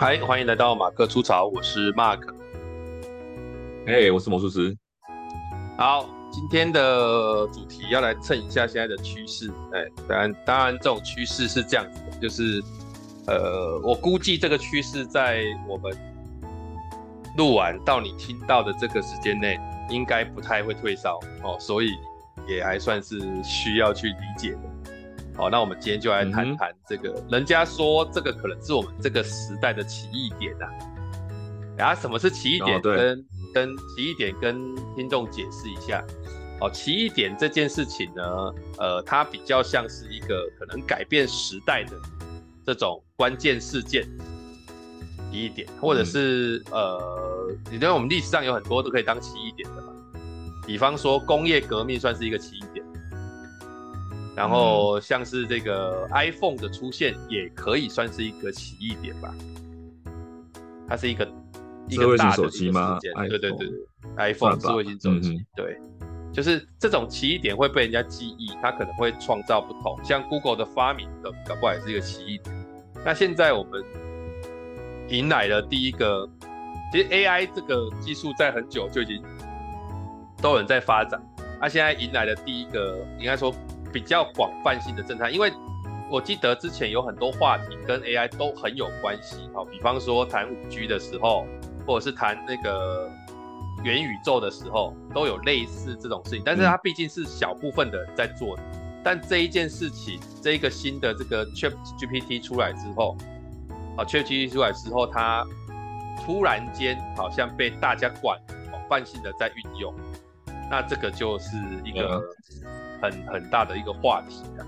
嗨，欢迎来到马克出潮，我是 Mark。哎，hey, 我是魔术师。好，今天的主题要来蹭一下现在的趋势。哎，当然，当然，这种趋势是这样子的，就是，呃，我估计这个趋势在我们录完到你听到的这个时间内，应该不太会退烧哦，所以也还算是需要去理解的。好，那我们今天就来谈谈这个。嗯、人家说这个可能是我们这个时代的起义点啊。然后什么是起义点？跟、哦、跟起义点跟听众解释一下。哦，起义点这件事情呢，呃，它比较像是一个可能改变时代的这种关键事件。起义点，或者是、嗯、呃，你认为我们历史上有很多都可以当起义点的嘛？比方说工业革命算是一个起义点。然后像是这个 iPhone 的出现，也可以算是一个奇异点吧。它是一个一个大的一个事件，对对对对，iPhone 智慧型手机，对，就是这种奇异点会被人家记忆，它可能会创造不同。像 Google 的发明的，搞不好也是一个奇异点。那现在我们迎来了第一个，其实 AI 这个技术在很久就已经都有人在发展，那现在迎来了第一个，应该说。比较广泛性的震撼，因为我记得之前有很多话题跟 AI 都很有关系，好，比方说谈五 G 的时候，或者是谈那个元宇宙的时候，都有类似这种事情。但是它毕竟是小部分的人在做的，但这一件事情，这一个新的这个 ChatGPT 出来之后，啊，ChatGPT 出来之后，它突然间好像被大家广广泛性的在运用，那这个就是一个。很很大的一个话题啊，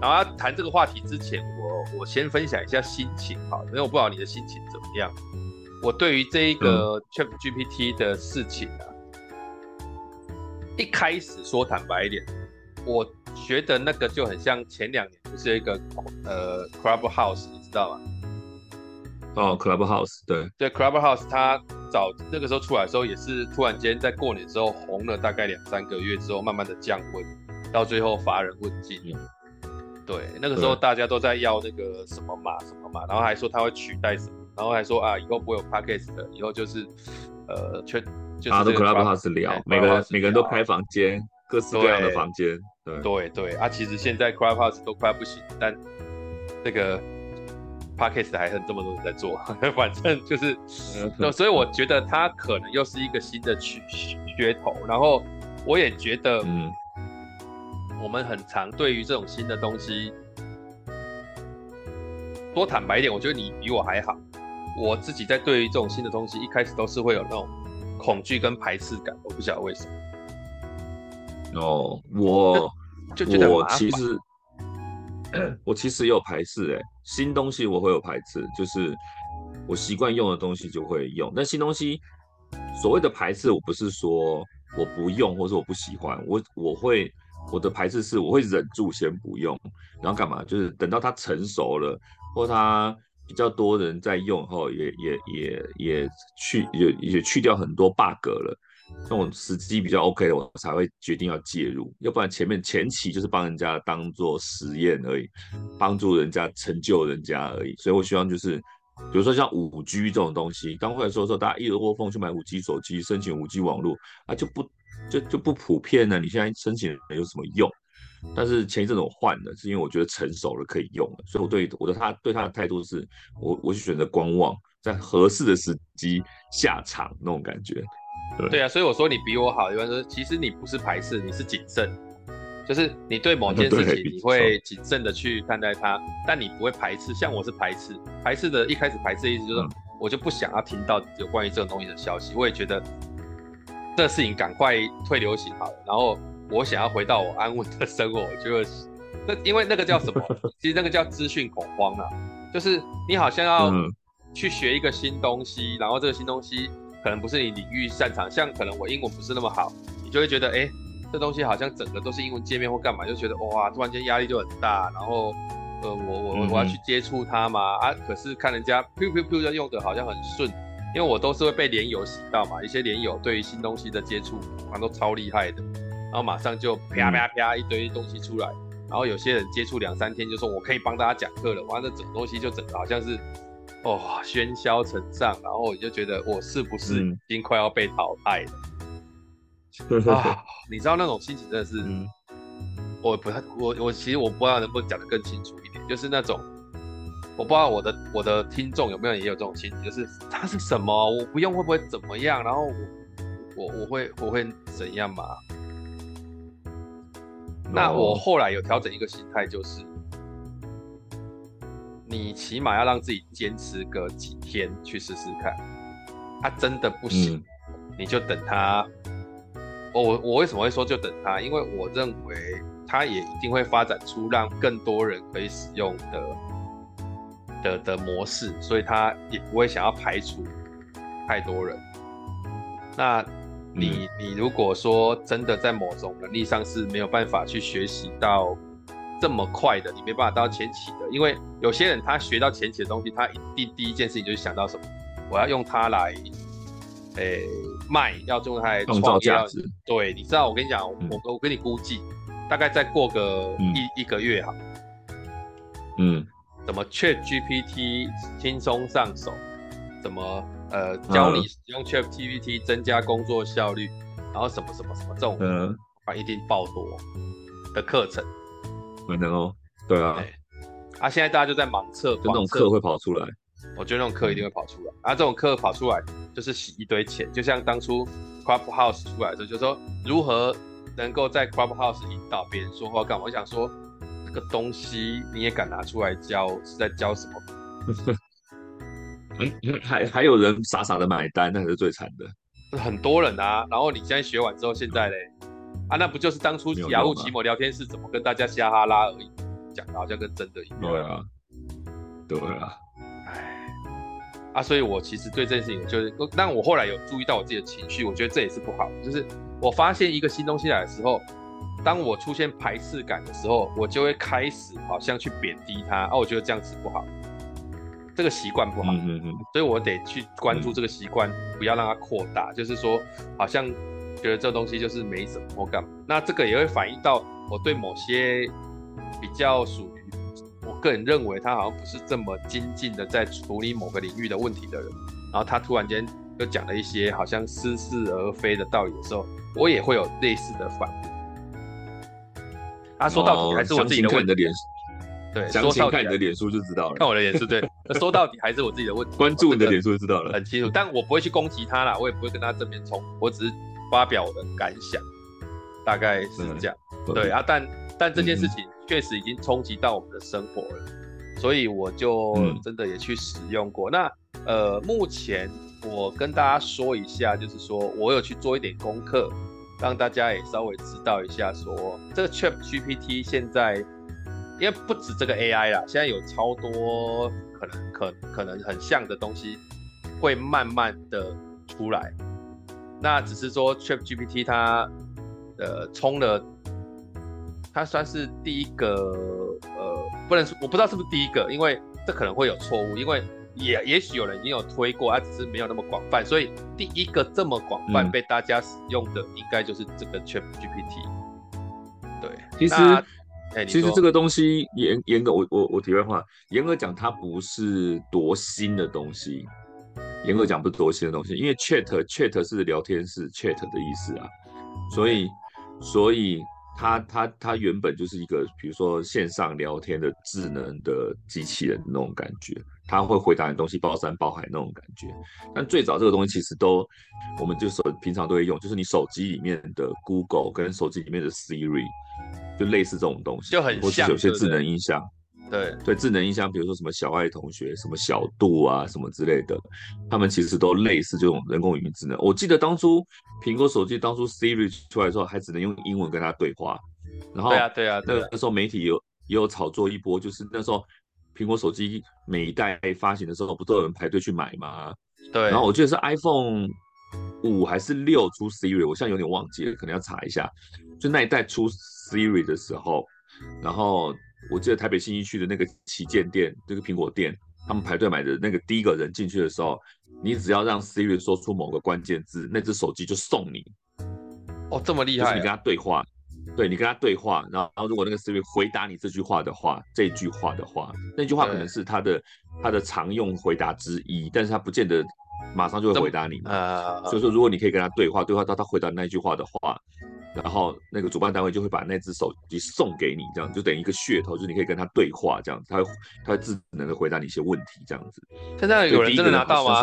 然后要谈这个话题之前，我我先分享一下心情哈，因为我不知道你的心情怎么样。我对于这一个 ChatGPT 的事情啊，嗯、一开始说坦白一点，我觉得那个就很像前两年不是有一个呃 Clubhouse，你知道吗？哦，Clubhouse，对对，Clubhouse 它早那个时候出来的时候，也是突然间在过年之后红了大概两三个月之后，慢慢的降温。到最后乏人问津，对，那个时候大家都在要那个什么码什么码，然后还说他会取代什么，然后还说啊，以后不会有 Podcast 的，以后就是呃，全就是啊，都 Clubhouse 聊，每个人每个人都开房间，各式各样的房间，对对对啊，其实现在 Clubhouse 都快不行，但这个 Podcast 还很这么多人在做，反正就是，那所以我觉得它可能又是一个新的趋噱头，然后我也觉得，嗯。我们很常对于这种新的东西，多坦白一点，我觉得你比我还好。我自己在对于这种新的东西，一开始都是会有那种恐惧跟排斥感，我不晓得为什么。哦，我就觉得我其实 我其实也有排斥哎，新东西我会有排斥，就是我习惯用的东西就会用，但新东西所谓的排斥，我不是说我不用，或者我不喜欢，我我会。我的排斥是，我会忍住先不用，然后干嘛？就是等到它成熟了，或它比较多人在用后，也也也也去也也去掉很多 bug 了，那种时机比较 OK 的，我才会决定要介入。要不然前面前期就是帮人家当做实验而已，帮助人家成就人家而已。所以我希望就是，比如说像五 G 这种东西，刚回来说的时候，大家一窝蜂去买五 G 手机，申请五 G 网络，啊就不。就就不普遍了，你现在申请有什么用？但是前一阵子我换了，是因为我觉得成熟了可以用了，所以我对我的他对他的态度是，我我是选择观望，在合适的时机下场那种感觉。对，对啊，所以我说你比我好，一般说其实你不是排斥，你是谨慎，就是你对某件事 情你会谨慎的去看待它，但你不会排斥。像我是排斥，排斥的一开始排斥的意思就是，我就不想要听到有关于这种东西的消息，我也觉得。这事情赶快退流行好了，然后我想要回到我安稳的生活，就是那因为那个叫什么？其实那个叫资讯恐慌啊，就是你好像要去学一个新东西，然后这个新东西可能不是你领域擅长，像可能我英文不是那么好，你就会觉得哎，这东西好像整个都是英文界面或干嘛，就觉得哇，突然间压力就很大，然后呃，我我我要去接触它嘛啊，可是看人家 Q Q Q 用的好像很顺。因为我都是会被连友洗到嘛，一些连友对于新东西的接触，好像都超厉害的，然后马上就啪啪啪一堆东西出来，然后有些人接触两三天就说我可以帮大家讲课了，完了整个东西就整个好像是哦，喧嚣成上，然后我就觉得我是不是已经快要被淘汰了？嗯、啊，你知道那种心情真的是，嗯、我不太，我我其实我不知道能不能讲得更清楚一点，就是那种，我不知道我的我的听众有没有也有这种心情，就是它是什么，我不用会不会怎么样，然后我我我会我会怎样嘛？那我后来有调整一个心态，就是。你起码要让自己坚持个几天去试试看，它真的不行，嗯、你就等它。我我为什么会说就等它？因为我认为它也一定会发展出让更多人可以使用的的的模式，所以他也不会想要排除太多人。那你、嗯、你如果说真的在某种能力上是没有办法去学习到。这么快的，你没办法到前期的，因为有些人他学到前期的东西，他一定第一件事情就是想到什么，我要用它来，诶、欸、卖，要用它来创造价值。对，你知道，我跟你讲，嗯、我我跟你估计，大概再过个一、嗯、一个月哈，嗯，怎么 Chat GPT 轻松上手，怎么呃教你使用 Chat GPT 增加工作效率，然后什么什么什么这种，嗯，一定爆多的课程。可能哦，对啊，啊，现在大家就在盲测，就那种课会跑出来，我觉得那种课一定会跑出来，啊，这种课跑出来就是洗一堆钱，就像当初 Clubhouse 出来的时候，就是说如何能够在 Clubhouse 引导别人说话干嘛？我想说这个东西你也敢拿出来教，是在教什么？还还有人傻傻的买单，那才是最惨的。很多人啊，然后你现在学完之后，现在嘞？啊，那不就是当初雅虎奇摩聊天室怎么跟大家瞎哈拉而已，讲的好像跟真的一样。对啊，对啊，哎，啊，所以我其实对这件事情就是，但我后来有注意到我自己的情绪，我觉得这也是不好。就是我发现一个新东西来的时候，当我出现排斥感的时候，我就会开始好像去贬低他。啊，我觉得这样子不好，这个习惯不好。嗯嗯嗯。所以我得去关注这个习惯，不要让它扩大。就是说，好像。觉得这东西就是没什么或干嘛，那这个也会反映到我对某些比较属于我个人认为他好像不是这么精进的在处理某个领域的问题的人，然后他突然间又讲了一些好像似是而非的道理的时候，我也会有类似的反应。啊，说到底还是我自己的问题。对，说到看你的脸书就知道了。看我的脸书，对，说到底还是我自己的问题。关注你的脸书就知道了，很清楚。但我不会去攻击他啦，我也不会跟他正面冲，我只是。发表我的感想，大概是这样。嗯、对啊，但但这件事情确实已经冲击到我们的生活了，嗯、所以我就真的也去使用过。嗯、那呃，目前我跟大家说一下，就是说我有去做一点功课，让大家也稍微知道一下说，这个 Chat GPT 现在，因为不止这个 AI 啦，现在有超多可能可可能很像的东西会慢慢的出来。那只是说，ChatGPT 它，呃，冲了，它算是第一个，呃，不能说，我不知道是不是第一个，因为这可能会有错误，因为也也许有人已经有推过，它只是没有那么广泛，所以第一个这么广泛被大家使用的，应该就是这个 ChatGPT。对，其实，欸、其实这个东西严严格，我我我题外话，严格讲，它不是多新的东西。严格讲不是多新的东西，因为 chat chat 是聊天室 chat 的意思啊，所以所以它它它原本就是一个比如说线上聊天的智能的机器人那种感觉，它会回答你东西包山包海那种感觉。但最早这个东西其实都我们就手平常都会用，就是你手机里面的 Google 跟手机里面的 Siri，就类似这种东西，就很像，有些智能音箱。对对，智能音箱，比如说什么小爱同学、什么小度啊、什么之类的，他们其实都类似这种人工语音智能。我记得当初苹果手机当初 Siri 出来的时候，还只能用英文跟他对话。然后对啊对啊，那那时候媒体有也有炒作一波，就是那时候苹果手机每一代发行的时候，不都有人排队去买吗？对。然后我记得是 iPhone 五还是六出 Siri，我现在有点忘记了，可能要查一下。就那一代出 Siri 的时候，然后。我记得台北新一区的那个旗舰店，这个苹果店，他们排队买的那个第一个人进去的时候，你只要让 Siri 说出某个关键字，那只手机就送你。哦，这么厉害！就是你跟他对话，对你跟他对话，然后然后如果那个 Siri 回答你这句话的话，这句话的话，那句话可能是他的他的常用回答之一，但是他不见得马上就会回答你。呃，所以说如果你可以跟他对话，对话到他回答那句话的话，然后那个主办单位就会把那只手机送给你，这样就等于一个噱头，就是你可以跟他对话，这样子，他会他会自能的回答你一些问题，这样子。现在有人真的拿到吗？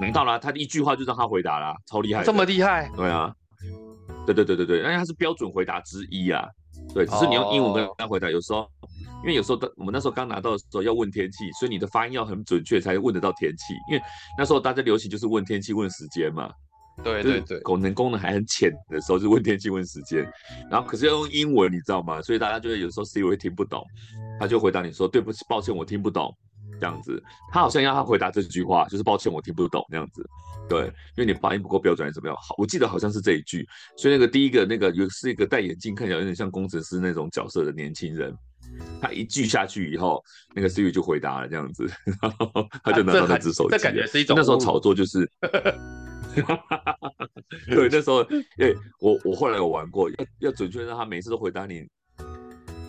拿到了，他一句话就让他回答了，超厉害，这么厉害？对啊。对对对对对，因为它是标准回答之一啊。对，只是你用英文跟他回答，有时候，因为有时候我们那时候刚拿到的时候要问天气，所以你的发音要很准确才问得到天气。因为那时候大家流行就是问天气、问时间嘛。对对对，功能功能还很浅的时候就问天气、问时间，然后可是要用英文，你知道吗？所以大家就会有时候 Siri 会听不懂，他就回答你说：“对不起，抱歉，我听不懂。”这样子，他好像要他回答这句话，就是抱歉，我听不懂那样子。对，因为你发音不够标准，还是怎么样？好，我记得好像是这一句。所以那个第一个那个有是一个戴眼镜，看起来有点像工程师那种角色的年轻人，他一句下去以后，那个 Siri 就回答了这样子，然 后他就拿到那只手机。这感觉是一种那时候炒作就是 对，那时候哎，我我后来有玩过，要要准确让他每次都回答你。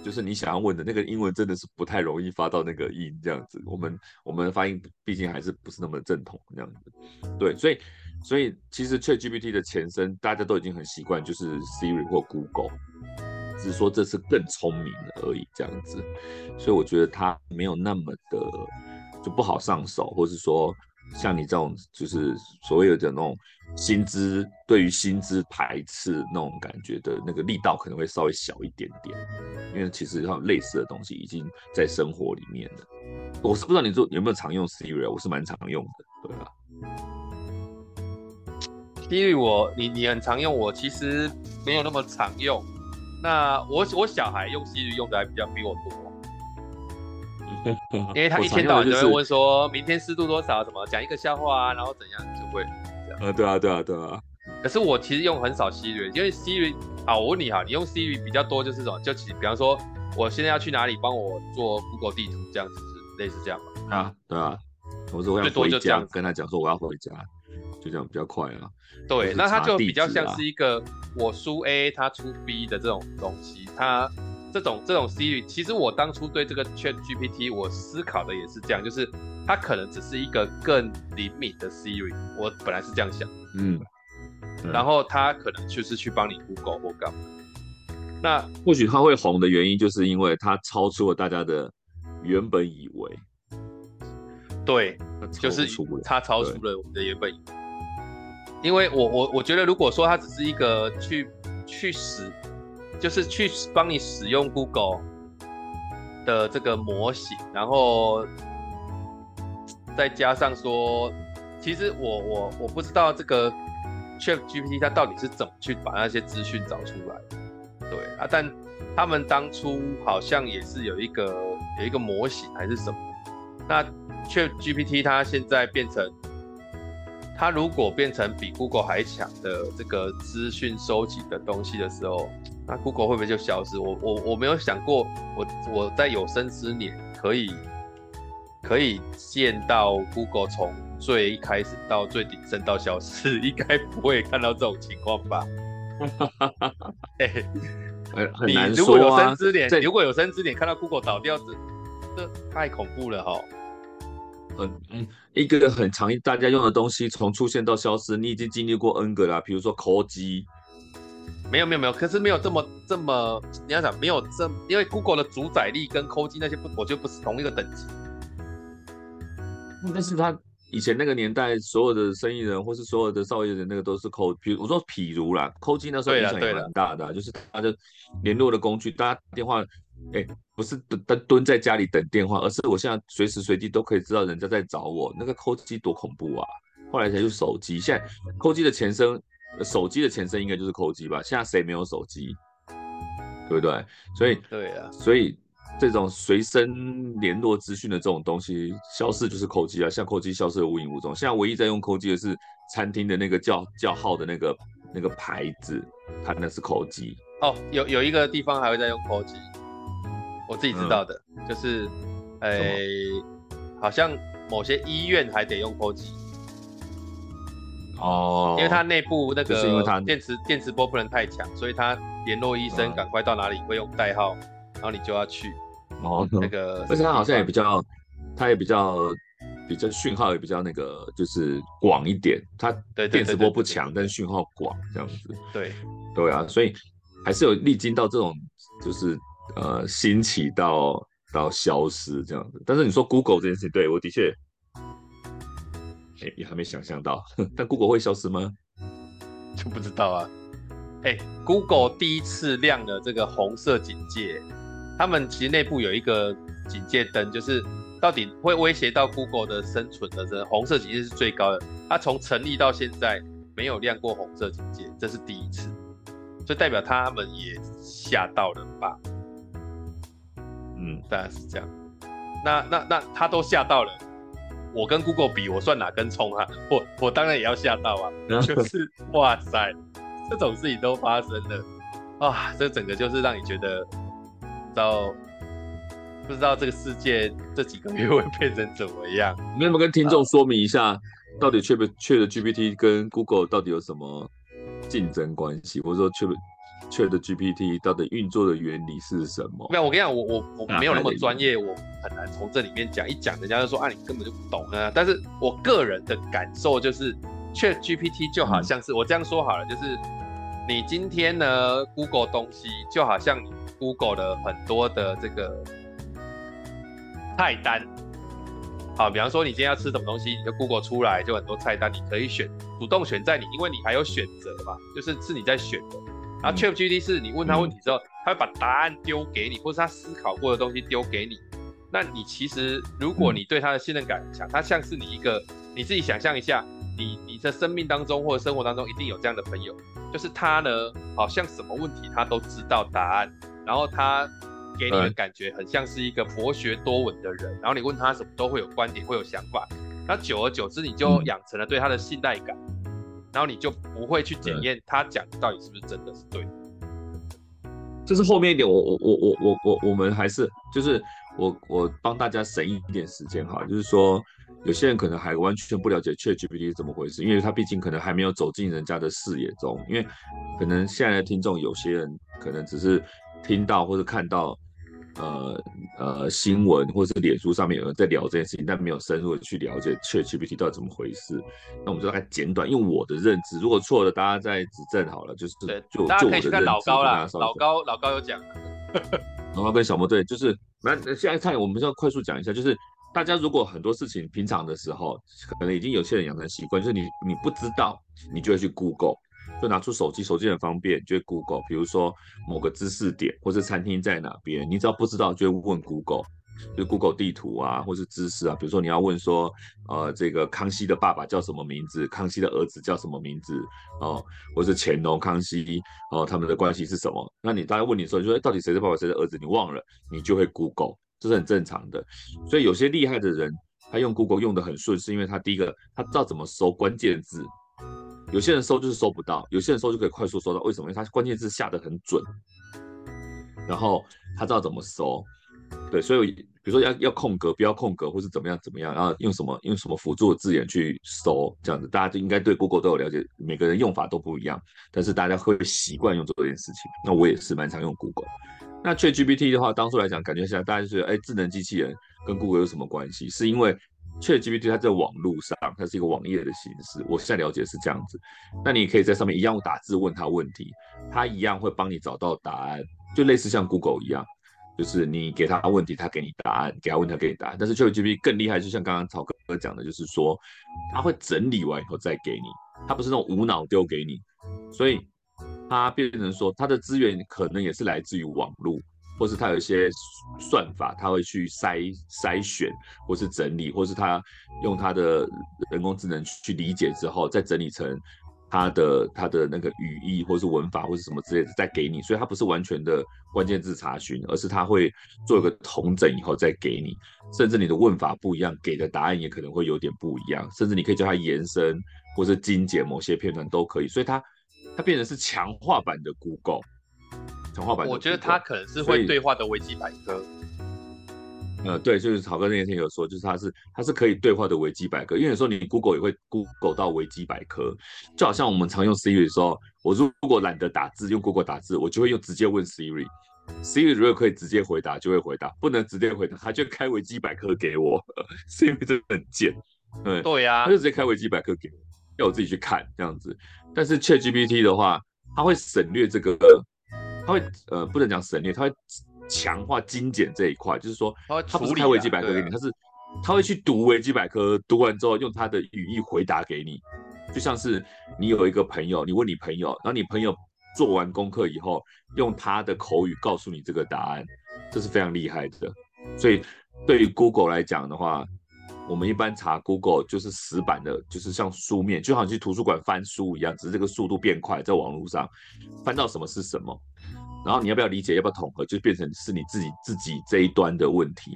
就是你想要问的那个英文真的是不太容易发到那个音这样子，我们我们发音毕竟还是不是那么正统这样子，对，所以所以其实 ChatGPT 的前身大家都已经很习惯，就是 Siri 或 Google，只是说这次更聪明而已这样子，所以我觉得它没有那么的就不好上手，或是说。像你这种就是所谓的那种薪资，对于薪资排斥那种感觉的那个力道可能会稍微小一点点，因为其实像类似的东西已经在生活里面了。我是不知道你做有没有常用 Siri，我是蛮常用的，对吧？Siri 我你你很常用，我其实没有那么常用。那我我小孩用 Siri 用的还比较比我多。因为他一天到晚就会问说，明天湿度多少？什么讲一个笑话啊，然后怎样就会这样。呃，对啊，对啊，对啊。可是我其实用很少 Siri，因为 Siri 啊，我问你哈，你用 Siri 比较多就是什么？就其比方说，我现在要去哪里，帮我做 Google 地图这样子，是类似这样吧？啊，对啊。我说我要回家，跟他讲说我要回家，就这样比较快啊。对，那他就比较像是一个我输 A，他出 B 的这种东西，它。这种这种 Siri，其实我当初对这个 Chat GPT，我思考的也是这样，就是它可能只是一个更灵敏的 Siri，我本来是这样想，嗯，然后它可能就是去帮你 Google 或干嘛。那或许它会红的原因，就是因为它超出了大家的原本以为，对，就是它超出了我们的原本以为，因为我我我觉得如果说它只是一个去去使。就是去帮你使用 Google 的这个模型，然后再加上说，其实我我我不知道这个 ChatGPT 它到底是怎么去把那些资讯找出来，对啊，但他们当初好像也是有一个有一个模型还是什么，那 ChatGPT 它现在变成，它如果变成比 Google 还强的这个资讯收集的东西的时候。那 Google 会不会就消失？我我我没有想过，我我在有生之年可以可以见到 Google 从最一开始到最鼎盛到消失，应该不会看到这种情况吧？哎，很难说啊。如果有生之年，如果有生之年看到 Google 倒掉，这这太恐怖了哈。嗯嗯，一个很常大家用的东西从出现到消失，你已经经历过 N 个了，比如说 call 机。没有没有没有，可是没有这么这么，你要想没有这，因为 Google 的主宰力跟 Code 那些不，我觉得不是同一个等级。但是他以前那个年代，所有的生意人或是所有的造业人，那个都是 Code，比如我说譬如啦，Code 那时候影响也蛮大的，就是他的联络的工具，大家电话，哎，不是蹲蹲蹲在家里等电话，而是我现在随时随地都可以知道人家在找我，那个 Code 多恐怖啊！后来才用手机，现在 Code 的前身。手机的前身应该就是扣机吧？现在谁没有手机，对不对？所以，对啊，所以这种随身联络资讯的这种东西消失就是扣机啊，像扣机消失的无影无踪。现在唯一在用扣机的是餐厅的那个叫叫号的那个那个牌子，它那是扣机。哦，有有一个地方还会在用扣机，我自己知道的，嗯、就是，哎，好像某些医院还得用扣机。哦，因为它内部那个电磁电磁波不能太强，所以它联络医生，赶快到哪里会用代号，然后你就要去。哦，那个，而且它好像也比较，它也比较比较讯号也比较那个，就是广一点。它电磁波不强，但是讯号广这样子。对，对啊，所以还是有历经到这种，就是呃兴起到到消失这样子。但是你说 Google 这件事情，对我的确，哎，也还没想象到。但 Google 会消失吗？就不知道啊。哎，Google 第一次亮了这个红色警戒。他们其实内部有一个警戒灯，就是到底会威胁到 Google 的生存的，这红色警戒是最高的。它从成立到现在没有亮过红色警戒，这是第一次，所以代表他们也吓到了吧？嗯，当然是这样。那那那他都吓到了，我跟 Google 比，我算哪根葱啊？我我当然也要吓到啊！就是哇塞，这种事情都发生了啊！这整个就是让你觉得。到不知道这个世界这几个月会变成怎么样？你有没有跟听众说明一下，到底 Chat Chat GPT 跟 Google 到底有什么竞争关系，或者说 Chat Chat GPT 到底运作的原理是什么？没有，我跟你讲，我我我没有那么专业，我很难从这里面讲。一讲，人家就说啊，你根本就不懂啊。但是我个人的感受就是，Chat GPT 就好像是、嗯、我这样说好了，就是你今天呢 Google 东西，就好像你。Google 的很多的这个菜单，好，比方说你今天要吃什么东西，你就 Google 出来就很多菜单，你可以选，主动选在你，因为你还有选择嘛，就是是你在选的。然后 ChatGPT 是你问他问题之后，他会把答案丢给你，或是他思考过的东西丢给你。那你其实如果你对他的信任感很强，他像是你一个，你自己想象一下，你你的生命当中或者生活当中一定有这样的朋友，就是他呢，好像什么问题他都知道答案。然后他给你的感觉很像是一个博学多闻的人，然后你问他什么都会有观点，会有想法。那久而久之，你就养成了对他的信赖感，然后你就不会去检验他讲的到底是不是真的是对的。这是后面一点，我我我我我我我们还是就是我我帮大家省一点时间哈，就是说有些人可能还完全不了解 ChatGPT 是怎么回事，因为他毕竟可能还没有走进人家的视野中，因为可能现在的听众有些人可能只是。听到或者看到，呃呃新闻或者是脸书上面有人在聊这件事情，但没有深入的去了解 ChatGPT 到底怎么回事。那我们就大概简短用我的认知，如果错了，大家再指正好了。就是对，就大家可以去看老高啦，老高老高有讲。老高跟小莫对，就是那现在看，我们就要快速讲一下，就是大家如果很多事情平常的时候，可能已经有些人养成习惯，就是你你不知道，你就会去 Google。就拿出手机，手机很方便，就会 Google。比如说某个知识点，或是餐厅在哪边，你只要不知道，就会问 Google，就 Google 地图啊，或是知识啊。比如说你要问说，呃，这个康熙的爸爸叫什么名字？康熙的儿子叫什么名字？哦，或是乾隆、康熙，哦，他们的关系是什么？那你大家问你说，你说到底谁是爸爸，谁是儿子？你忘了，你就会 Google，这是很正常的。所以有些厉害的人，他用 Google 用得很顺，是因为他第一个，他知道怎么搜关键字。有些人搜就是搜不到，有些人搜就可以快速搜到。为什么？因为他关键字下得很准，然后他知道怎么搜。对，所以比如说要要空格，不要空格，或是怎么样怎么样，然后用什么用什么辅助的字眼去搜，这样子大家就应该对 Google 都有了解。每个人用法都不一样，但是大家会习惯用这件事情。那我也是蛮常用 Google。那 ChatGPT 的话，当初来讲，感觉现在大家就觉得，哎，智能机器人跟 Google 有什么关系？是因为 ChatGPT 它在网络上，它是一个网页的形式。我现在了解是这样子。那你可以在上面一样打字问他问题，他一样会帮你找到答案，就类似像 Google 一样，就是你给他问题，他给你答案，给他问题，他给你答案。但是 ChatGPT 更厉害，就像刚刚曹哥讲的，就是说他会整理完以后再给你，他不是那种无脑丢给你，所以他变成说他的资源可能也是来自于网络。或是他有一些算法，他会去筛筛选，或是整理，或是他用他的人工智能去理解之后，再整理成他的他的那个语义，或是文法，或是什么之类的，再给你。所以它不是完全的关键字查询，而是他会做一个同整以后再给你。甚至你的问法不一样，给的答案也可能会有点不一样。甚至你可以叫它延伸，或是精简某些片段都可以。所以它它变成是强化版的 Google。我觉得它可能是会对话的维基百科。呃，对，就是曹哥那天有说，就是它是它是可以对话的维基百科。因为有时候你 Google 也会 Google 到维基百科，就好像我们常用 Siri 的时候，我如果懒得打字，用 Google 打字，我就会用直接问 Siri。Siri 如果可以直接回答，就会回答；不能直接回答，他就开维基百科给我。Siri 真的很贱，对对呀、啊，他就直接开维基百科给我，要我自己去看这样子。但是 ChatGPT 的话，它会省略这个，它会呃不能讲省略，他会强化精简这一块，就是说他不是开维基百科给你，他是他会去读维基百科，读完之后用他的语义回答给你，就像是你有一个朋友，你问你朋友，然后你朋友。做完功课以后，用他的口语告诉你这个答案，这是非常厉害的。所以对于 Google 来讲的话，我们一般查 Google 就是死板的，就是像书面，就好像去图书馆翻书一样，只是这个速度变快，在网络上翻到什么是什么，然后你要不要理解，要不要统合，就变成是你自己自己这一端的问题。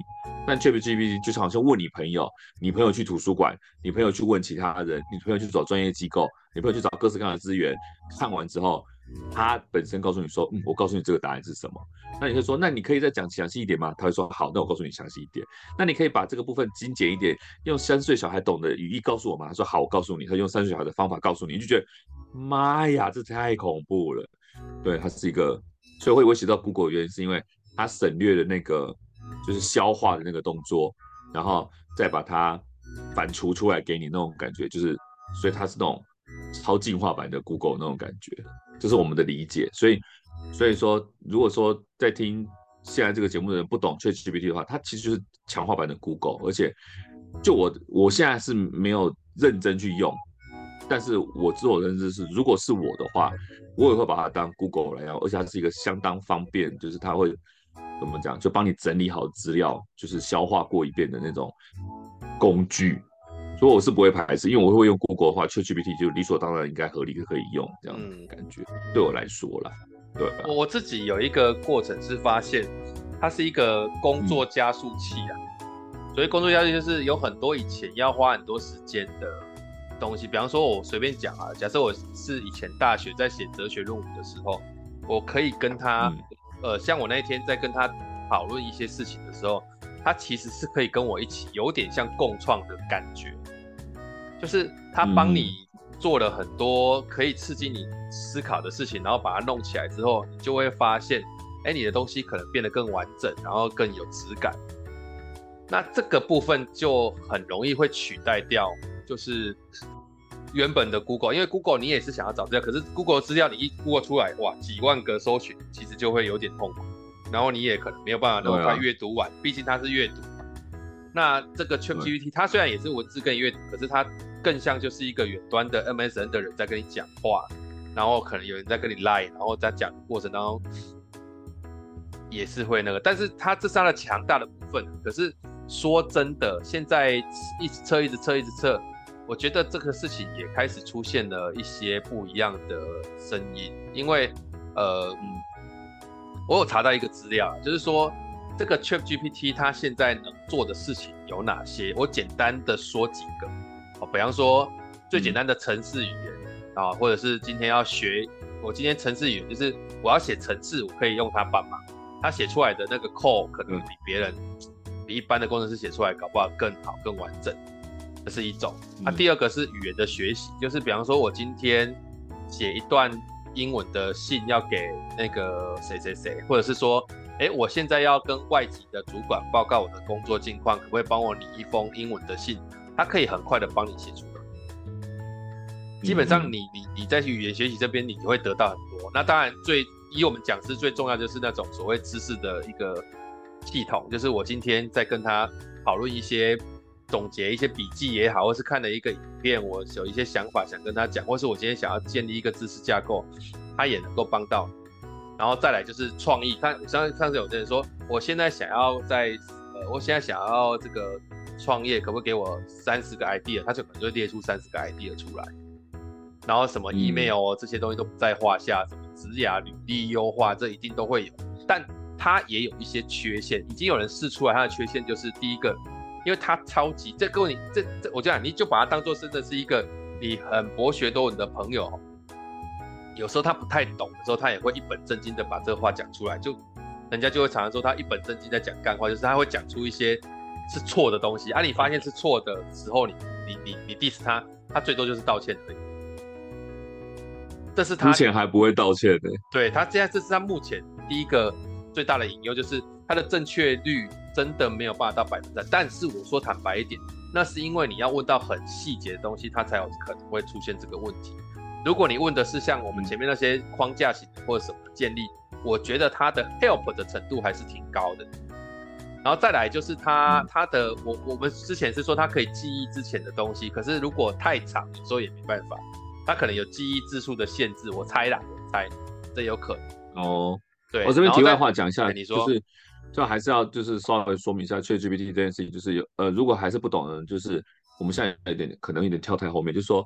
但 ChatGPT 就是好像问你朋友，你朋友去图书馆，你朋友去问其他人，你朋友去找专业机构，你朋友去找各式各样的资源，看完之后。他本身告诉你说，嗯，我告诉你这个答案是什么。那你会说，那你可以再讲详细一点吗？他会说，好，那我告诉你详细一点。那你可以把这个部分精简一点，用三岁小孩懂的语义告诉我吗？他说，好，我告诉你。他用三岁小孩的方法告诉你，你就觉得，妈呀，这太恐怖了。对，他是一个，所以会威胁到 Google 原因是因为它省略了那个就是消化的那个动作，然后再把它反刍出来给你那种感觉，就是所以它是那种超进化版的 Google 那种感觉。这是我们的理解，所以，所以说，如果说在听现在这个节目的人不懂 ChatGPT 的话，它其实就是强化版的 Google，而且，就我我现在是没有认真去用，但是我自我认知是，如果是我的话，我也会把它当 Google 来用，而且它是一个相当方便，就是它会怎么讲，就帮你整理好资料，就是消化过一遍的那种工具。所以我是不会排斥，因为我会用 Google 的话，ChatGPT 就理所当然应该合理可以用这样的感觉。嗯、对我来说啦，对吧？我自己有一个过程是发现，它是一个工作加速器啊。嗯、所以工作加速器就是有很多以前要花很多时间的东西，比方说我随便讲啊，假设我是以前大学在写哲学论文的时候，我可以跟他，嗯、呃，像我那一天在跟他讨论一些事情的时候。他其实是可以跟我一起，有点像共创的感觉，就是他帮你做了很多可以刺激你思考的事情，然后把它弄起来之后，你就会发现，哎，你的东西可能变得更完整，然后更有质感。那这个部分就很容易会取代掉，就是原本的 Google，因为 Google 你也是想要找资料，可是 Google 资料你一 Google 出来，哇，几万个搜寻，其实就会有点痛苦。然后你也可能没有办法那么快阅读完，毕竟它是阅读。那这个 ChatGPT 它虽然也是文字跟阅读，可是它更像就是一个远端的 MSN 的人在跟你讲话，然后可能有人在跟你 Line，然后在讲的过程当中也是会那个，但是它这是它的强大的部分。可是说真的，现在一直测，一直测，一直测，我觉得这个事情也开始出现了一些不一样的声音，因为呃。我有查到一个资料，就是说这个 ChatGPT 它现在能做的事情有哪些？我简单的说几个，哦，比方说最简单的程式语言啊，或者是今天要学，我今天程式语言就是我要写程式，我可以用它帮忙，它写出来的那个 code 可能比别人，比一般的工程师写出来搞不好更好更完整，这是一种。那第二个是语言的学习，就是比方说我今天写一段。英文的信要给那个谁谁谁，或者是说，哎，我现在要跟外籍的主管报告我的工作近况，可不可以帮我拟一封英文的信？他可以很快的帮你写出来。基本上你，你你你在语言学习这边，你会得到很多。那当然最，最以我们讲师最重要就是那种所谓知识的一个系统，就是我今天在跟他讨论一些。总结一些笔记也好，或是看了一个影片，我有一些想法想跟他讲，或是我今天想要建立一个知识架构，他也能够帮到。然后再来就是创意，他上上次有人说，我现在想要在呃，我现在想要这个创业，可不可以给我三十个 idea？他就可能就列出三十个 idea 出来。然后什么 email 这些东西都不在话下，什么职涯履历优化，这一定都会有。但他也有一些缺陷，已经有人试出来，他的缺陷就是第一个。因为他超级，这各位你这这，我讲你就把它当做真的是一个你很博学多闻的朋友，有时候他不太懂的时候，他也会一本正经的把这个话讲出来，就人家就会常常说他一本正经在讲干话，就是他会讲出一些是错的东西，啊，你发现是错的时候，你你你你 diss 他，他最多就是道歉而已。这是他目前还不会道歉的。对，他现在这是他目前第一个最大的隐忧，就是他的正确率真的没有办法到百分之百。但是我说坦白一点，那是因为你要问到很细节的东西，它才有可能会出现这个问题。如果你问的是像我们前面那些框架型或者什么建立，我觉得它的 help 的程度还是挺高的。然后再来就是它它的我我们之前是说它可以记忆之前的东西，可是如果太长，有时候也没办法。它可能有记忆字数的限制，我猜啦，我猜这有可能哦。对，我这边题外话讲一下，你说就是就还是要就是稍微说明一下 ChatGPT 这件事情，就是有呃，如果还是不懂的人，就是我们现在有点可能有点跳太后面，就是说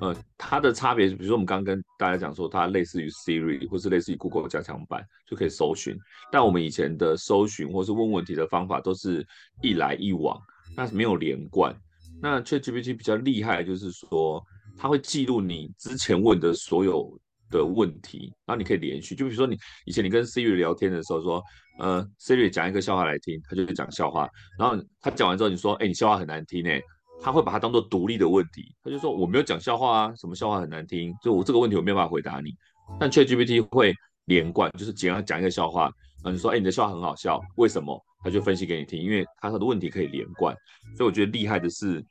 呃，它的差别，比如说我们刚刚跟大家讲说，它类似于 Siri 或是类似于 Google 加强版就可以搜寻，但我们以前的搜寻或是问问题的方法都是一来一往，那是没有连贯。那 ChatGPT 比较厉害，就是说。它会记录你之前问的所有的问题，然后你可以连续。就比如说你以前你跟 Siri 聊天的时候说，呃，Siri 讲一个笑话来听，他就会讲笑话。然后他讲完之后，你说，哎，你笑话很难听诶，他会把它当做独立的问题，他就说我没有讲笑话啊，什么笑话很难听？就我这个问题我没有办法回答你。但 ChatGPT 会连贯，就是只要讲一个笑话，然后你说，哎，你的笑话很好笑，为什么？他就分析给你听，因为他的问题可以连贯。所以我觉得厉害的是。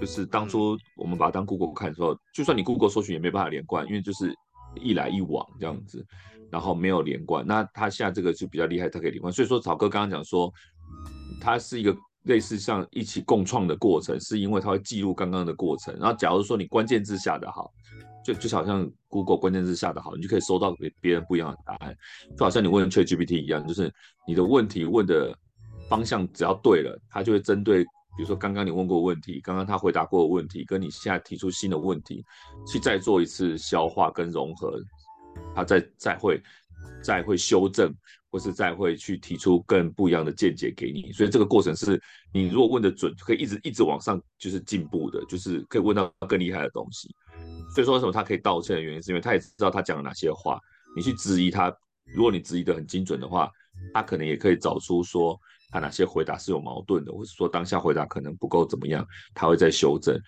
就是当初我们把它当 Google 看的时候，就算你 Google 搜寻也没办法连贯，因为就是一来一往这样子，然后没有连贯。那他现在这个就比较厉害，他可以连贯。所以说，草哥刚刚讲说，它是一个类似像一起共创的过程，是因为它会记录刚刚的过程。然后，假如说你关键字下的好，就就好像 Google 关键字下的好，你就可以收到别别人不一样的答案。就好像你问 ChatGPT 一样，就是你的问题问的方向只要对了，它就会针对。比如说，刚刚你问过问题，刚刚他回答过的问题，跟你现在提出新的问题，去再做一次消化跟融合，他再再会再会修正，或是再会去提出更不一样的见解给你。所以这个过程是你如果问的准，可以一直一直往上就是进步的，就是可以问到更厉害的东西。所以说为什么他可以道歉的原因，是因为他也知道他讲了哪些话。你去质疑他，如果你质疑得很精准的话，他可能也可以找出说。他哪些回答是有矛盾的，或者说当下回答可能不够怎么样，他会再修正。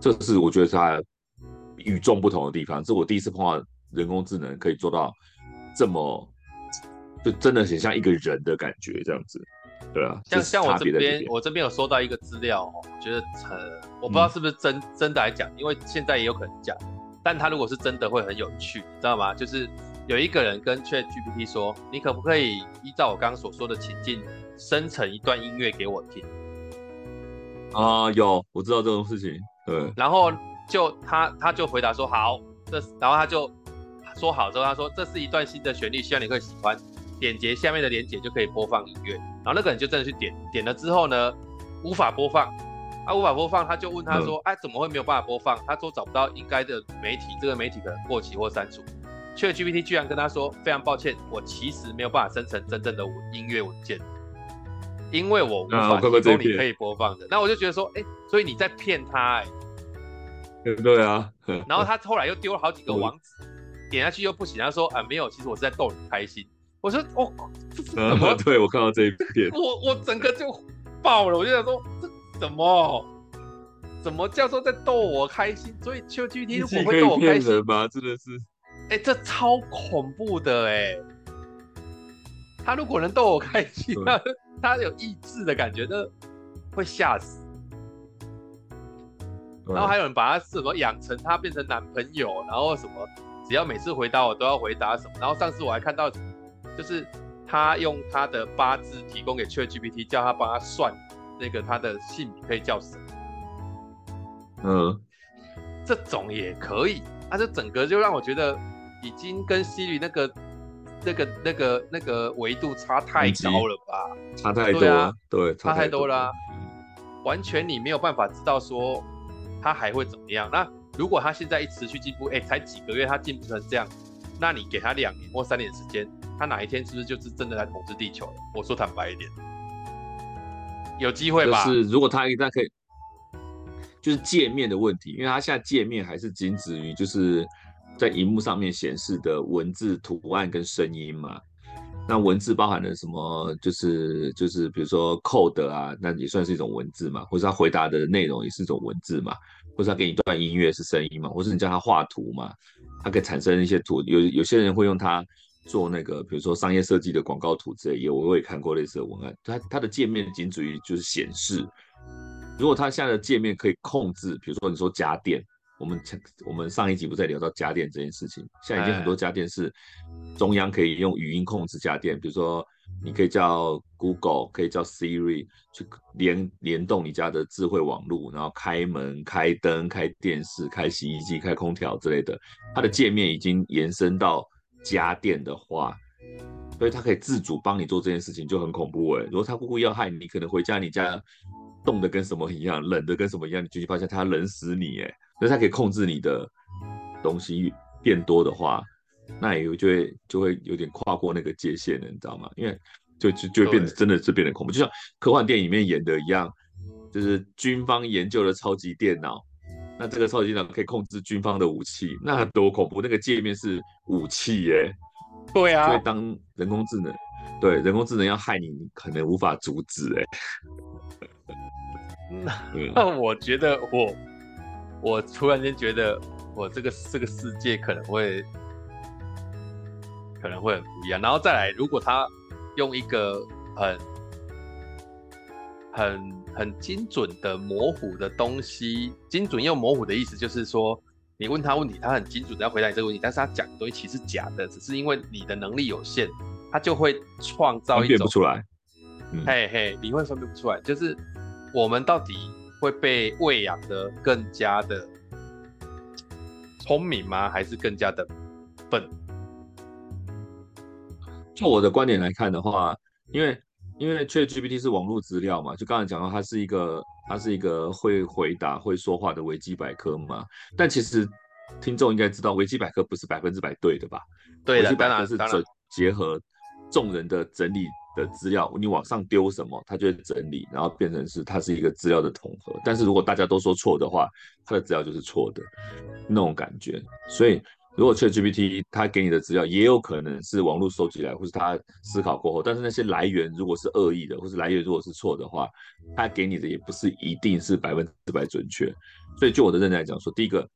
这是我觉得是他与众不同的地方。这是我第一次碰到人工智能可以做到这么，就真的很像一个人的感觉这样子。对啊，像像我这边，我这边有收到一个资料哦，我觉得很，我不知道是不是真、嗯、真的来讲，因为现在也有可能假，但他如果是真的会很有趣，你知道吗？就是有一个人跟 ChatGPT 说，你可不可以依照我刚刚所说的情境，生成一段音乐给我听啊，有我知道这种事情，对。然后就他他就回答说好，这然后他就说好之后，他说这是一段新的旋律，希望你会喜欢。点击下面的连接就可以播放音乐。然后那个人就真的去点，点了之后呢，无法播放，啊无法播放，他就问他说，哎、嗯啊、怎么会没有办法播放？他说找不到应该的媒体，这个媒体可能过期或删除。ChatGPT 居然跟他说非常抱歉，我其实没有办法生成真正的音乐文件。因为我无法提供你可以播放的，那我就觉得说，哎，所以你在骗他，哎，对 对啊。然后他后来又丢了好几个网址，点下去又不行。他说啊，没有，其实我是在逗你开心。我说哦，怎么？对，我看到这一片，我我整个就爆了，我就想说，这怎么？怎么叫做在逗我开心？所以 ChatGPT 如果会逗我开心吗？真的是，哎，这超恐怖的哎。他如果能逗我开心，他他有意志的感觉，那会吓死。然后还有人把他什么养成他变成男朋友，然后什么只要每次回答我都要回答什么。然后上次我还看到，就是他用他的八字提供给 ChatGPT，叫他帮他算那个他的姓名可以叫什么。嗯，这种也可以。他这整个就让我觉得已经跟 Siri 那个。那个、那个、那个维度差太高了吧？差太多，对啊，对，差太多了啊，完全你没有办法知道说他还会怎么样。那如果他现在一持续进步，哎，才几个月他进步成这样，那你给他两年或三年时间，他哪一天是不是就是真的来统治地球了？我说坦白一点，有机会吧？就是如果他一旦可以，就是界面的问题，因为他现在界面还是仅止于就是。在荧幕上面显示的文字、图案跟声音嘛，那文字包含了什么？就是就是比如说 code 啊，那也算是一种文字嘛，或者他回答的内容也是一种文字嘛，或者他给你一段音乐是声音嘛，或者你叫他画图嘛，它可以产生一些图，有有些人会用它做那个，比如说商业设计的广告图之类，也我也看过类似的文案。它它的界面仅止于就是显示，如果它现在的界面可以控制，比如说你说家电。我们我们上一集不在聊到家电这件事情，现在已经很多家电是中央可以用语音控制家电，比如说你可以叫 Google，可以叫 Siri 去联联动你家的智慧网络，然后开门、开灯、开电视、开洗衣机、开空调之类的。它的界面已经延伸到家电的话，所以它可以自主帮你做这件事情，就很恐怖哎。如果他故意要害你，你可能回家你家冻得跟什么一样，冷的跟什么一样，你就会发现它冷死你哎。那它可以控制你的东西变多的话，那也就会就会有点跨过那个界限了，你知道吗？因为就就就会变得真的是变得恐怖，就像科幻电影里面演的一样，就是军方研究的超级电脑，那这个超级电脑可以控制军方的武器，那多恐怖！那个界面是武器耶，对啊，所以当人工智能对人工智能要害你，你可能无法阻止哎。那 那我觉得我。我突然间觉得，我这个这个世界可能会可能会很不一样。然后再来，如果他用一个很很很精准的模糊的东西，精准又模糊的意思就是说，你问他问题，他很精准的要回答你这个问题，但是他讲的东西其实是假的，只是因为你的能力有限，他就会创造一种分辨不出来，嗯、嘿嘿，你会分辨不出来，就是我们到底。会被喂养的更加的聪明吗？还是更加的笨？就我的观点来看的话，因为因为 ChatGPT 是网络资料嘛，就刚才讲到它是一个它是一个会回答会说话的维基百科嘛。但其实听众应该知道，维基百科不是百分之百对的吧？对的，维基百科是整结合众人的整理。的资料，你往上丢什么，它就会整理，然后变成是它是一个资料的统合。但是如果大家都说错的话，它的资料就是错的那种感觉。所以如果 ChatGPT 它给你的资料也有可能是网络收集来，或是它思考过后，但是那些来源如果是恶意的，或是来源如果是错的话，它给你的也不是一定是百分之百准确。所以就我的认知来讲说，第一个。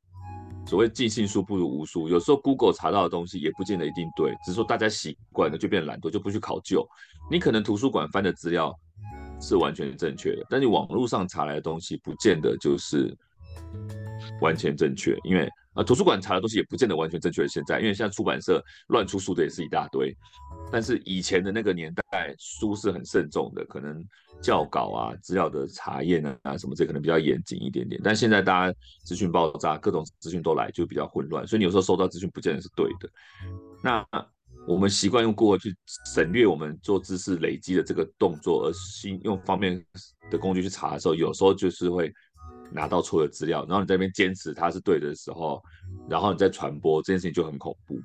所谓尽信书不如无书，有时候 Google 查到的东西也不见得一定对，只是说大家习惯了就变懒惰，就不去考究。你可能图书馆翻的资料是完全正确的，但你网络上查来的东西不见得就是完全正确，因为啊图书馆查的东西也不见得完全正确。现在，因为现在出版社乱出书的也是一大堆，但是以前的那个年代书是很慎重的，可能。校稿啊，资料的查验啊，什么这可能比较严谨一点点。但现在大家资讯爆炸，各种资讯都来，就比较混乱。所以你有时候收到资讯不见得是对的。那我们习惯用过去省略我们做知识累积的这个动作，而新用方面的工具去查的时候，有时候就是会拿到错的资料。然后你在那边坚持它是对的时候，然后你再传播这件事情就很恐怖。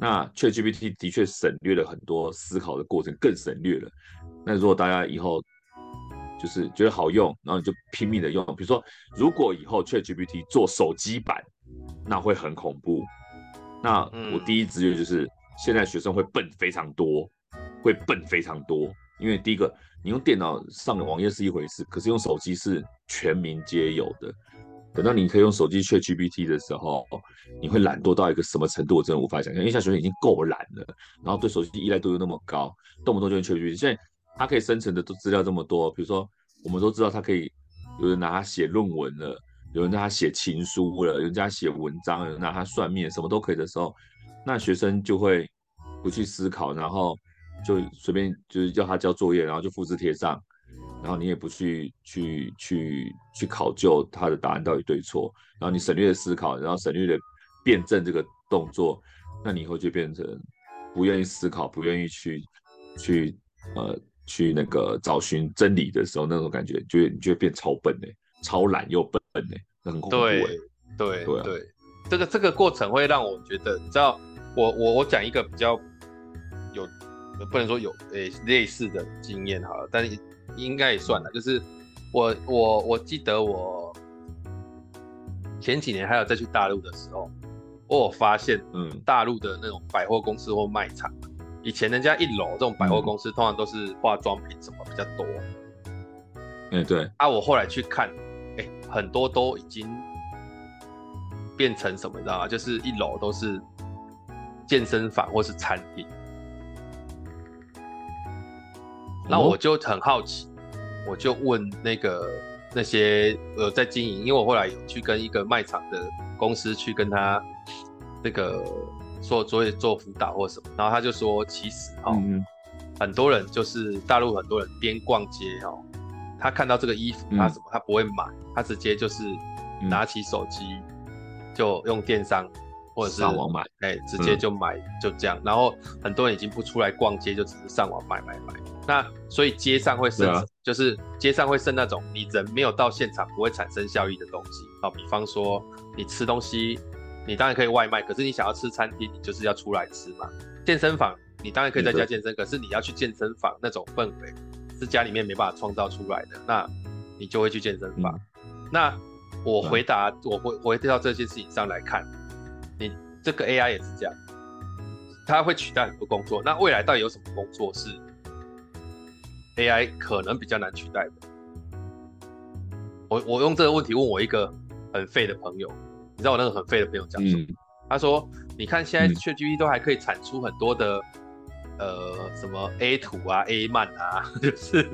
那 ChatGPT 的确省略了很多思考的过程，更省略了。那如果大家以后就是觉得好用，然后你就拼命的用。比如说，如果以后 ChatGPT 做手机版，那会很恐怖。那我第一直觉就是，现在学生会笨非常多，会笨非常多。因为第一个，你用电脑上的网页是一回事，可是用手机是全民皆有的。等到你可以用手机 ChatGPT 的时候，你会懒惰到一个什么程度，我真的无法想象。因为现在学生已经够懒了，然后对手机依赖度又那么高，动不动就用 ChatGPT。现在它可以生成的都资料这么多，比如说我们都知道它可以有人拿它写论文了，有人拿它写情书了，有人家写文章，有人拿它算命，什么都可以的时候，那学生就会不去思考，然后就随便就是叫他交作业，然后就复制贴上，然后你也不去去去去考究他的答案到底对错，然后你省略了思考，然后省略了辩证这个动作，那你以后就变成不愿意思考，不愿意去去呃。去那个找寻真理的时候，那种感觉，就会你就会变超笨嘞，超懒又笨嘞，很恐怖哎。对对对，对，这个这个过程会让我觉得，你知道，我我我讲一个比较有，不能说有诶、欸、类似的经验好了，但是应该也算了，就是我我我记得我前几年还有再去大陆的时候，我有发现，嗯，大陆的那种百货公司或卖场。以前人家一楼这种百货公司通常都是化妆品什么比较多，嗯，对。啊，我后来去看，哎，很多都已经变成什么，你知道吗？就是一楼都是健身房或是餐厅。那我就很好奇，我就问那个那些呃在经营，因为我后来有去跟一个卖场的公司去跟他那个做做做辅导或什么，然后他就说，其实哦，嗯、很多人就是大陆很多人边逛街哦，他看到这个衣服，他什么他不会买，他直接就是拿起手机就用电商或者是上网买，哎，直接就买就这样，然后很多人已经不出来逛街，就只是上网买买买。那所以街上会剩，啊、就是街上会剩那种你人没有到现场不会产生效益的东西。啊，比方说你吃东西，你当然可以外卖，可是你想要吃餐厅，你就是要出来吃嘛。健身房你当然可以在家健身，可是你要去健身房那种氛围是家里面没办法创造出来的，那你就会去健身房。嗯、那我回答，嗯、我回回到这件事情上来看，你这个 AI 也是这样，它会取代很多工作。那未来到底有什么工作是？AI 可能比较难取代的。我我用这个问题问我一个很废的朋友，你知道我那个很废的朋友讲什么？嗯、他说：“你看现在 ChatGPT 都还可以产出很多的、嗯、呃什么 A 图啊、A 漫啊，就是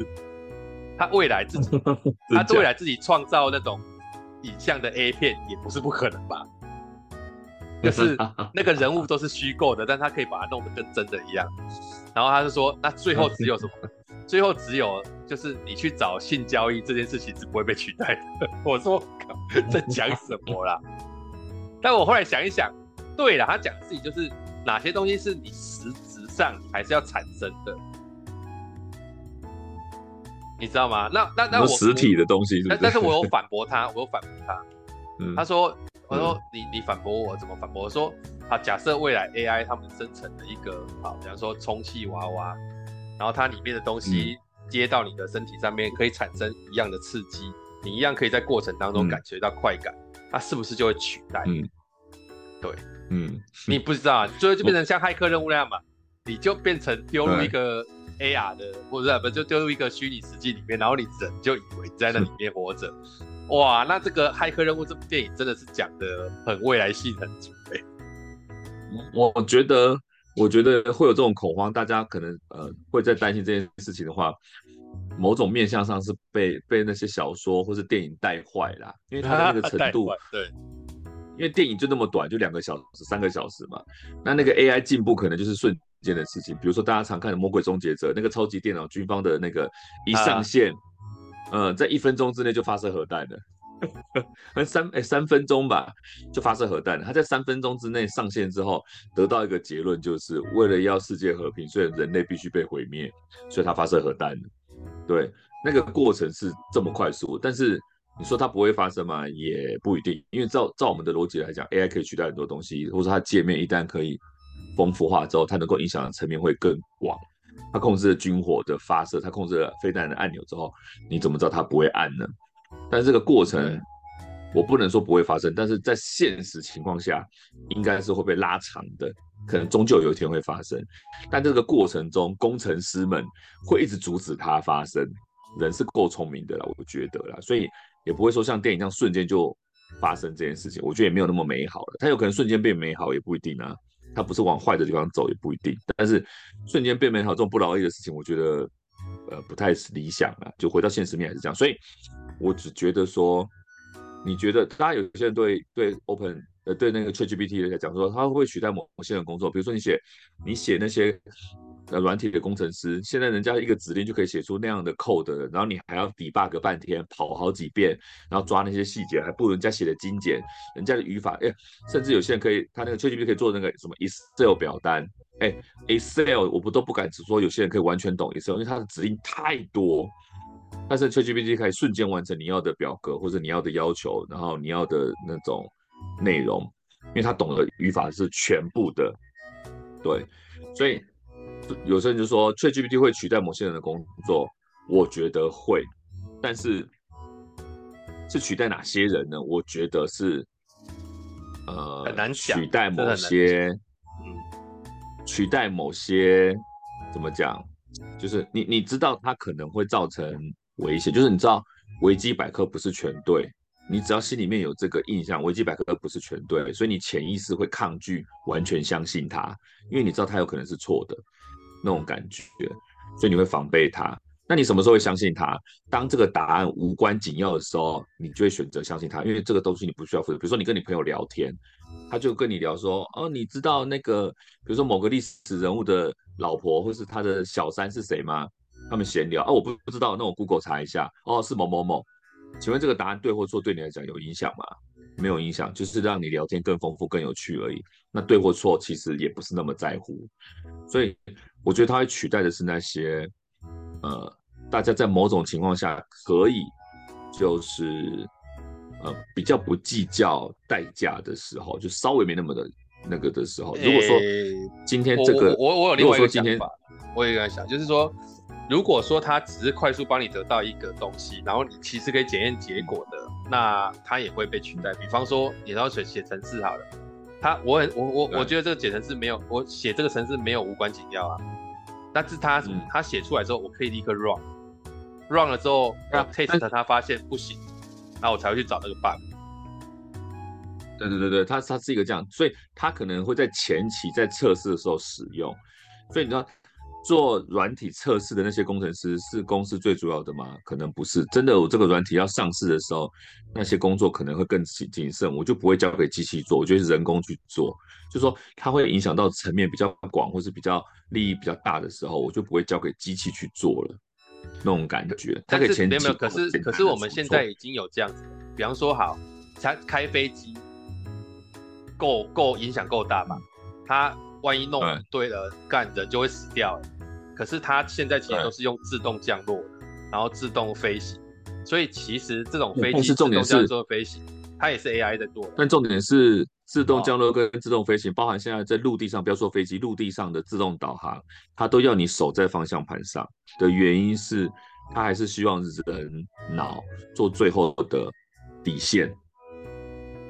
他未来自己 他未来自己创造那种影像的 A 片也不是不可能吧？就是那个人物都是虚构的，但他可以把它弄得跟真的一样。然后他就说：那最后只有什么？”最后只有就是你去找性交易这件事情是不会被取代的。我说靠，在讲什么啦？但我后来想一想，对了，他讲的事情就是哪些东西是你实质上还是要产生的，你知道吗？那那那我实体的东西是是，但但是我有反驳他，我有反驳他。嗯、他说，我说你你反驳我怎么反驳？我说啊，假设未来 AI 他们生成的一个好，比方说充气娃娃。然后它里面的东西接到你的身体上面，可以产生一样的刺激，嗯、你一样可以在过程当中感觉到快感，它、嗯、是不是就会取代？嗯，对，嗯，你不知道啊，最后就变成像骇客任务那样嘛，你就变成丢入一个 AR 的，或者不就丢入一个虚拟世界里面，然后你人就以为在那里面活着，哇，那这个骇客任务这部电影真的是讲的很未来性很足诶，我觉得。我觉得会有这种恐慌，大家可能呃会在担心这件事情的话，某种面向上是被被那些小说或是电影带坏啦，因为它的那个 程度，对，因为电影就那么短，就两个小时、三个小时嘛，那那个 AI 进步可能就是瞬间的事情，比如说大家常看的《魔鬼终结者》，那个超级电脑军方的那个一上线，啊、呃，在一分钟之内就发射核弹了。三哎、三分钟吧，就发射核弹。他在三分钟之内上线之后，得到一个结论，就是为了要世界和平，所以人类必须被毁灭，所以他发射核弹。对，那个过程是这么快速，但是你说它不会发生吗？也不一定，因为照照我们的逻辑来讲，AI 可以取代很多东西，或者它界面一旦可以丰富化之后，它能够影响的层面会更广。它控制了军火的发射，它控制了飞弹的按钮之后，你怎么知道它不会按呢？但是这个过程，我不能说不会发生，但是在现实情况下，应该是会被拉长的，可能终究有一天会发生。但这个过程中，工程师们会一直阻止它发生。人是够聪明的了，我觉得啦，所以也不会说像电影这样瞬间就发生这件事情。我觉得也没有那么美好了，它有可能瞬间变美好，也不一定啊。它不是往坏的地方走，也不一定。但是瞬间变美好这种不劳而获的事情，我觉得。呃，不太理想了，就回到现实面还是这样，所以我只觉得说，你觉得，大家有些人对对 Open 呃对那个 ChatGPT 来讲说，它会不会取代某些人工作？比如说你写你写那些呃软体的工程师，现在人家一个指令就可以写出那样的 code，然后你还要 debug 半天，跑好几遍，然后抓那些细节，还不如人家写的精简，人家的语法，哎，甚至有些人可以，他那个 ChatGPT 可以做那个什么 Excel 表单。哎、，Excel 我不都不敢只说有些人可以完全懂 Excel，因为它的指令太多。但是 ChatGPT 可以瞬间完成你要的表格或者你要的要求，然后你要的那种内容，因为他懂的语法是全部的。对，所以有些人就说 ChatGPT 会取代某些人的工作，我觉得会，但是是取代哪些人呢？我觉得是呃，很难想，取代某些。嗯取代某些怎么讲，就是你你知道它可能会造成危险，就是你知道维基百科不是全对，你只要心里面有这个印象，维基百科不是全对，所以你潜意识会抗拒完全相信它，因为你知道它有可能是错的那种感觉，所以你会防备它。那你什么时候会相信它？当这个答案无关紧要的时候，你就会选择相信它，因为这个东西你不需要负责。比如说你跟你朋友聊天，他就跟你聊说，哦，你知道那个，比如说某个历史人物的老婆或是他的小三是谁吗？他们闲聊，哦，我不不知道，那我 Google 查一下，哦，是某某某。请问这个答案对或错对你来讲有影响吗？没有影响，就是让你聊天更丰富、更有趣而已。那对或错其实也不是那么在乎，所以我觉得它会取代的是那些，呃。大家在某种情况下可以，就是呃比较不计较代价的时候，就稍微没那么的那个的时候。如果说今天这个，我我，我有另外一个想法，我有一个想，就是说，如果说他只是快速帮你得到一个东西，然后你其实可以检验结果的，那他也会被取代。比方说，你要写写程式好了，他我很我我我觉得这个写程式没有我写这个程式没有无关紧要啊，但是他、嗯、他写出来之后，我可以立刻 run。run 了之后，那 test 他发现不行，然后我才会去找那个 bug。对对对对，它它是一个这样，所以它可能会在前期在测试的时候使用。所以你知道做软体测试的那些工程师是公司最主要的吗？可能不是。真的，我这个软体要上市的时候，那些工作可能会更谨谨慎，我就不会交给机器做，我觉得是人工去做。就说它会影响到层面比较广或是比较利益比较大的时候，我就不会交给机器去做了。那种感觉，但是没有没有，可是可是我们现在已经有这样子，比方说好，他开飞机，够够影响够大吧？他万一弄对了，干人就会死掉了。可是他现在其实都是用自动降落，然后自动飞行，所以其实这种飞机自动降落飞行，它也是 AI 在做。但重点是。自动降落跟自动飞行，包含现在在陆地上，不要说飞机，陆地上的自动导航，它都要你手在方向盘上的原因是，它还是希望人脑做最后的底线。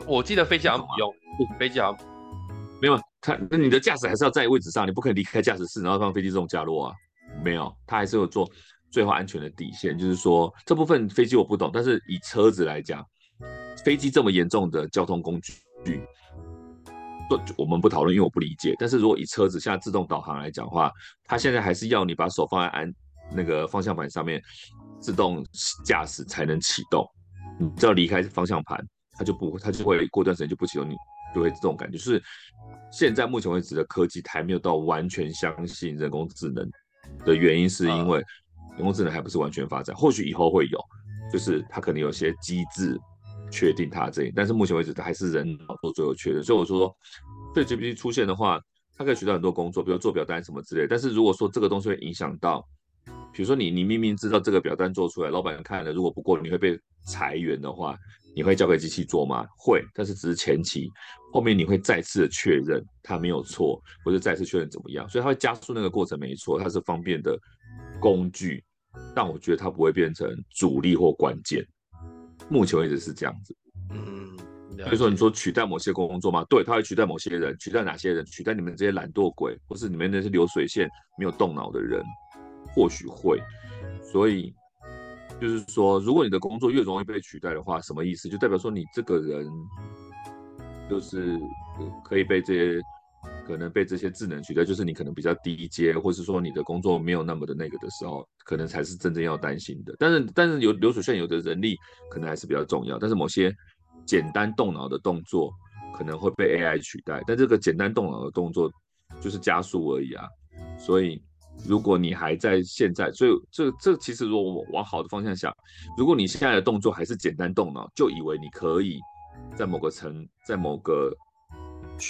我记得飞机好像不用，飞机好像没有。它那你的驾驶还是要在位置上，你不可以离开驾驶室，然后让飞机自动降落啊？没有，它还是有做最后安全的底线。就是说这部分飞机我不懂，但是以车子来讲，飞机这么严重的交通工具。我们不讨论，因为我不理解。但是如果以车子现在自动导航来讲的话，它现在还是要你把手放在安那个方向盘上面，自动驾驶才能启动。你只要离开方向盘，它就不，它就会过段时间就不启动，你就会这种感觉。就是现在目前为止的科技还没有到完全相信人工智能的原因，是因为人工智能还不是完全发展，或许以后会有，就是它可能有些机制。确定它这里，但是目前为止它还是人脑做最后确认。所以我说，对 GPT 出现的话，它可以取到很多工作，比如做表单什么之类。但是如果说这个东西会影响到，比如说你你明明知道这个表单做出来，老板看了如果不过，你会被裁员的话，你会交给机器做吗？会，但是只是前期，后面你会再次的确认它没有错，或者再次确认怎么样，所以它会加速那个过程，没错，它是方便的工具，但我觉得它不会变成主力或关键。目前为止是这样子，嗯，所以说你说取代某些工作吗？对，它会取代某些人，取代哪些人？取代你们这些懒惰鬼，或是你们那些流水线没有动脑的人，或许会。所以就是说，如果你的工作越容易被取代的话，什么意思？就代表说你这个人就是可以被这些。可能被这些智能取代，就是你可能比较低阶，或是说你的工作没有那么的那个的时候，可能才是真正要担心的。但是，但是有流水线有的人力可能还是比较重要。但是某些简单动脑的动作可能会被 AI 取代，但这个简单动脑的动作就是加速而已啊。所以，如果你还在现在，所以这这其实如果我往好的方向想，如果你现在的动作还是简单动脑，就以为你可以在某个层，在某个。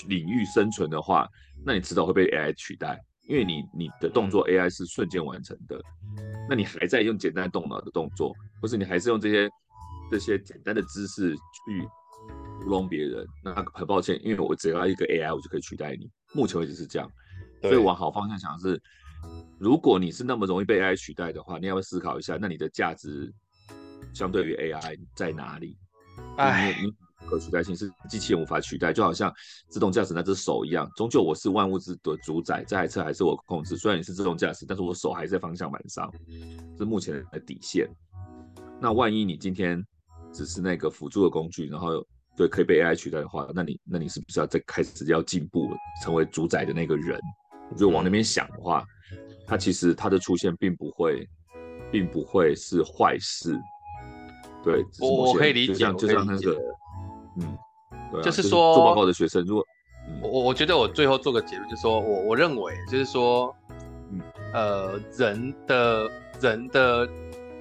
领域生存的话，那你迟早会被 AI 取代，因为你你的动作 AI 是瞬间完成的，那你还在用简单动脑的动作，或是你还是用这些这些简单的姿势去糊弄别人，那很抱歉，因为我只要一个 AI，我就可以取代你。目前为止是这样，所以往好方向想是，如果你是那么容易被 AI 取代的话，你要不要思考一下，那你的价值相对于 AI 在哪里？哎。可取代性是机器人无法取代，就好像自动驾驶那只手一样，终究我是万物之的主宰，这台车还是我控制。虽然你是自动驾驶，但是我手还是在方向盘上，是目前的底线。那万一你今天只是那个辅助的工具，然后对可以被 AI 取代的话，那你那你是不是要再开始要进步，成为主宰的那个人？我觉得往那边想的话，它其实它的出现并不会，并不会是坏事。对，我我可以理解，就像就像那个，嗯，对啊，就是说做报告的学生，如果我我觉得我最后做个结论，就是说我我认为就是说，嗯呃，人的人的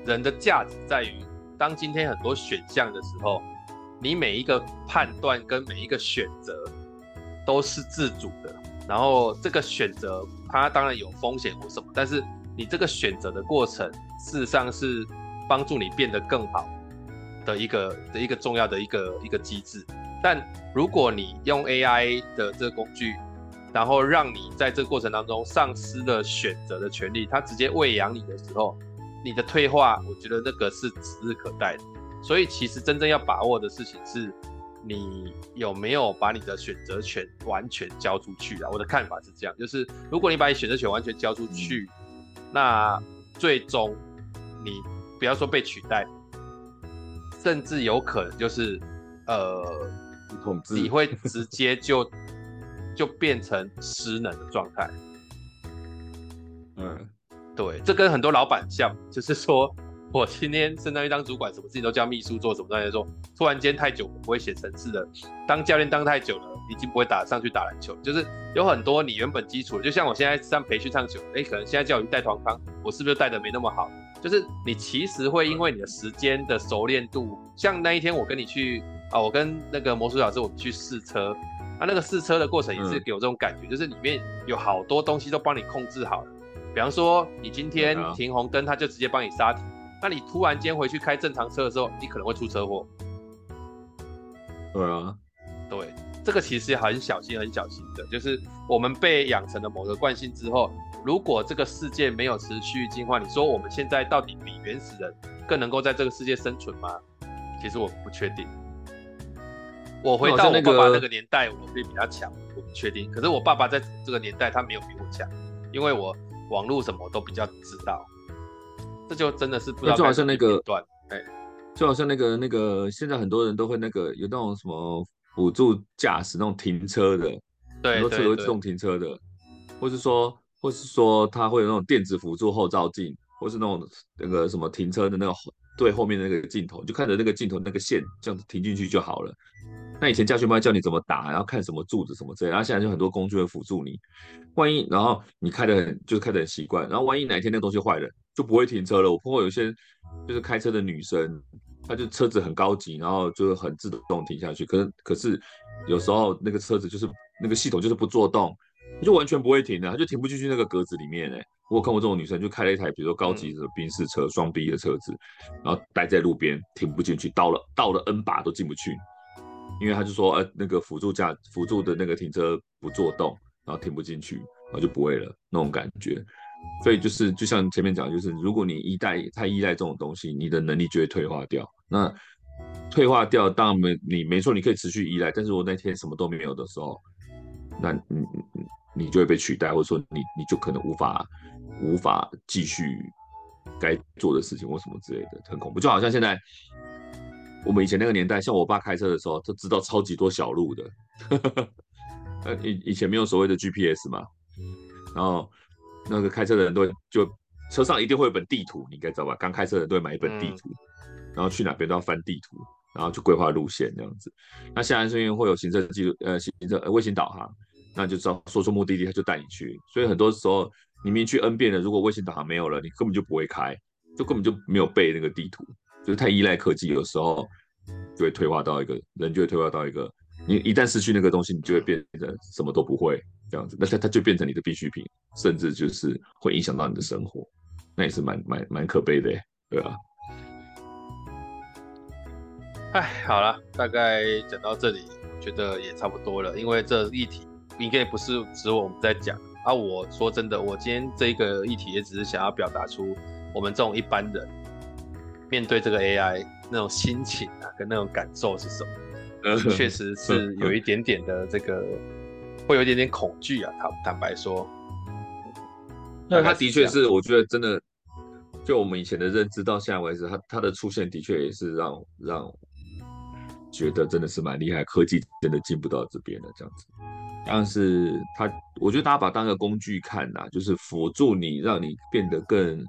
人的价值在于，当今天很多选项的时候，你每一个判断跟每一个选择都是自主的，然后这个选择它当然有风险或什么，但是你这个选择的过程，事实上是帮助你变得更好的一个的一个重要的一个一个机制。但如果你用 AI 的这个工具，然后让你在这个过程当中丧失了选择的权利，它直接喂养你的时候，你的退化，我觉得那个是指日可待的。所以其实真正要把握的事情是，你有没有把你的选择权完全交出去啊？我的看法是这样，就是如果你把你选择权完全交出去，那最终你不要说被取代，甚至有可能就是呃。你会直接就 就变成失能的状态。嗯，对，这跟很多老板像，就是说我今天升到一当主管，什么事情都叫秘书做，什么东西做，突然间太久不会写程式了，当教练当太久了，已经不会打上去打篮球，就是有很多你原本基础，就像我现在上培训上球，哎，可能现在叫我带团康，我是不是带的没那么好？就是你其实会因为你的时间的熟练度，像那一天我跟你去。啊，我跟那个魔术老师，我们去试车，啊，那个试车的过程也是给我这种感觉，嗯、就是里面有好多东西都帮你控制好了。比方说，你今天停红灯，他就直接帮你刹停。那你突然间回去开正常车的时候，你可能会出车祸。对啊，对，这个其实很小心、很小心的，就是我们被养成了某个惯性之后，如果这个世界没有持续进化，你说我们现在到底比原始人更能够在这个世界生存吗？其实我不确定。我回到我爸爸那个年代，我会比他强，我不确定。可是我爸爸在这个年代，他没有比我强，因为我网络什么都比较知道。这就真的是不知道。就好像那个，哎，就好像那个那个，现在很多人都会那个有那种什么辅助驾驶那种停车的，对，很多车会自动停车的，或是说，或是说它会有那种电子辅助后照镜，或是那种那个什么停车的那个对后面的那个镜头，就看着那个镜头那个线这样子停进去就好了。那以前驾训班教你怎么打，然后看什么柱子什么之类，然后现在就很多工具会辅助你。万一然后你开的很就是开的很习惯，然后万一哪一天那个东西坏了，就不会停车了。我碰过有些就是开车的女生，她就车子很高级，然后就很自动停下去。可是可是有时候那个车子就是那个系统就是不作动，就完全不会停的，她就停不进去那个格子里面哎。我有看过这种女生，就开了一台比如说高级的宾士车双 B 的车子，然后待在路边停不进去，倒了倒了 N 把都进不去。因为他就说，呃，那个辅助驾辅助的那个停车不作动，然后停不进去，然后就不会了那种感觉。所以就是就像前面讲，就是如果你依赖太依赖这种东西，你的能力就会退化掉。那退化掉，当然没你没错，你可以持续依赖。但是我那天什么都没有的时候，那你你就会被取代，或者说你你就可能无法无法继续该做的事情或什么之类的，很恐怖。就好像现在。我们以前那个年代，像我爸开车的时候，他知道超级多小路的。呃，以以前没有所谓的 GPS 嘛，然后那个开车的人都就车上一定会有本地图，你应该知道吧？刚开车的人都会买一本地图，然后去哪边都要翻地图，然后去规划路线这样子。那现在是因为会有行车记录，呃，行车卫星导航，那就知道说出目的地，他就带你去。所以很多时候你明明去 N 遍了，如果卫星导航没有了，你根本就不会开，就根本就没有背那个地图。就是太依赖科技，有时候就会退化到一个人，就会退化到一个，你一旦失去那个东西，你就会变成什么都不会这样子。那它它就变成你的必需品，甚至就是会影响到你的生活，那也是蛮蛮蛮可悲的，对吧？哎，好了，大概讲到这里，我觉得也差不多了，因为这议题应该不是只有我们在讲啊。我说真的，我今天这个议题也只是想要表达出我们这种一般人。面对这个 AI 那种心情啊，跟那种感受是什么？确实是有一点点的这个，会有一点点恐惧啊。坦坦白说，那他的确是，我觉得真的，就我们以前的认知到现在为止，他他的出现的确也是让让觉得真的是蛮厉害，科技真的进步到这边了这样子。但是他，我觉得大家把它当个工具看呐，就是辅助你，让你变得更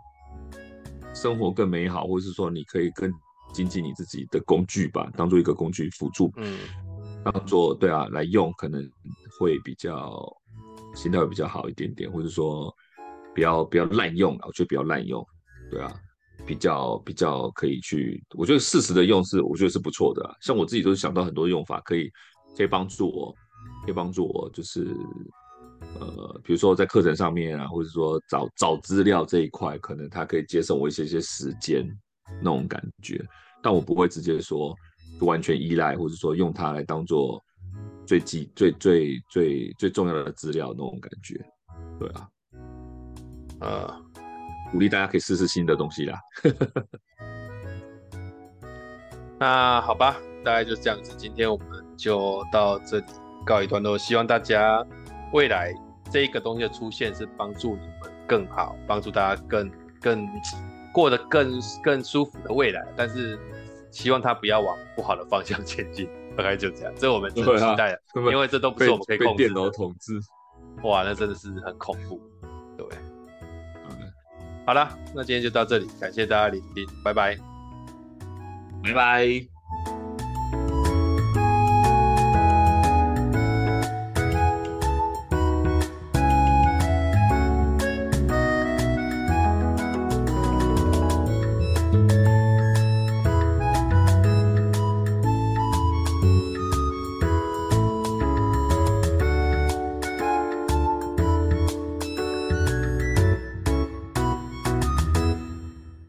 生活更美好，或者是说你可以更精进你自己的工具吧，当做一个工具辅助，嗯，当做对啊来用，可能会比较心态会比较好一点点，或者说不要不要滥用，我觉得不要滥用，对啊，比较比较可以去，我觉得适时的用是我觉得是不错的啊，像我自己都是想到很多用法，可以可以帮助我。可以帮助我，就是呃，比如说在课程上面啊，或者说找找资料这一块，可能它可以节省我一些些时间那种感觉，但我不会直接说完全依赖，或者说用它来当做最基最最最最重要的资料那种感觉，对啊，呃，鼓励大家可以试试新的东西啦。那好吧，大概就是这样子，今天我们就到这里。告一段落，希望大家未来这一个东西的出现是帮助你们更好，帮助大家更更过得更更舒服的未来。但是希望他不要往不好的方向前进，大概就这样。这我们真期待的，啊、因为这都不是我们可以控制的。被电脑统治，哇，那真的是很恐怖。对，嗯，好了，那今天就到这里，感谢大家聆听，拜拜，拜拜。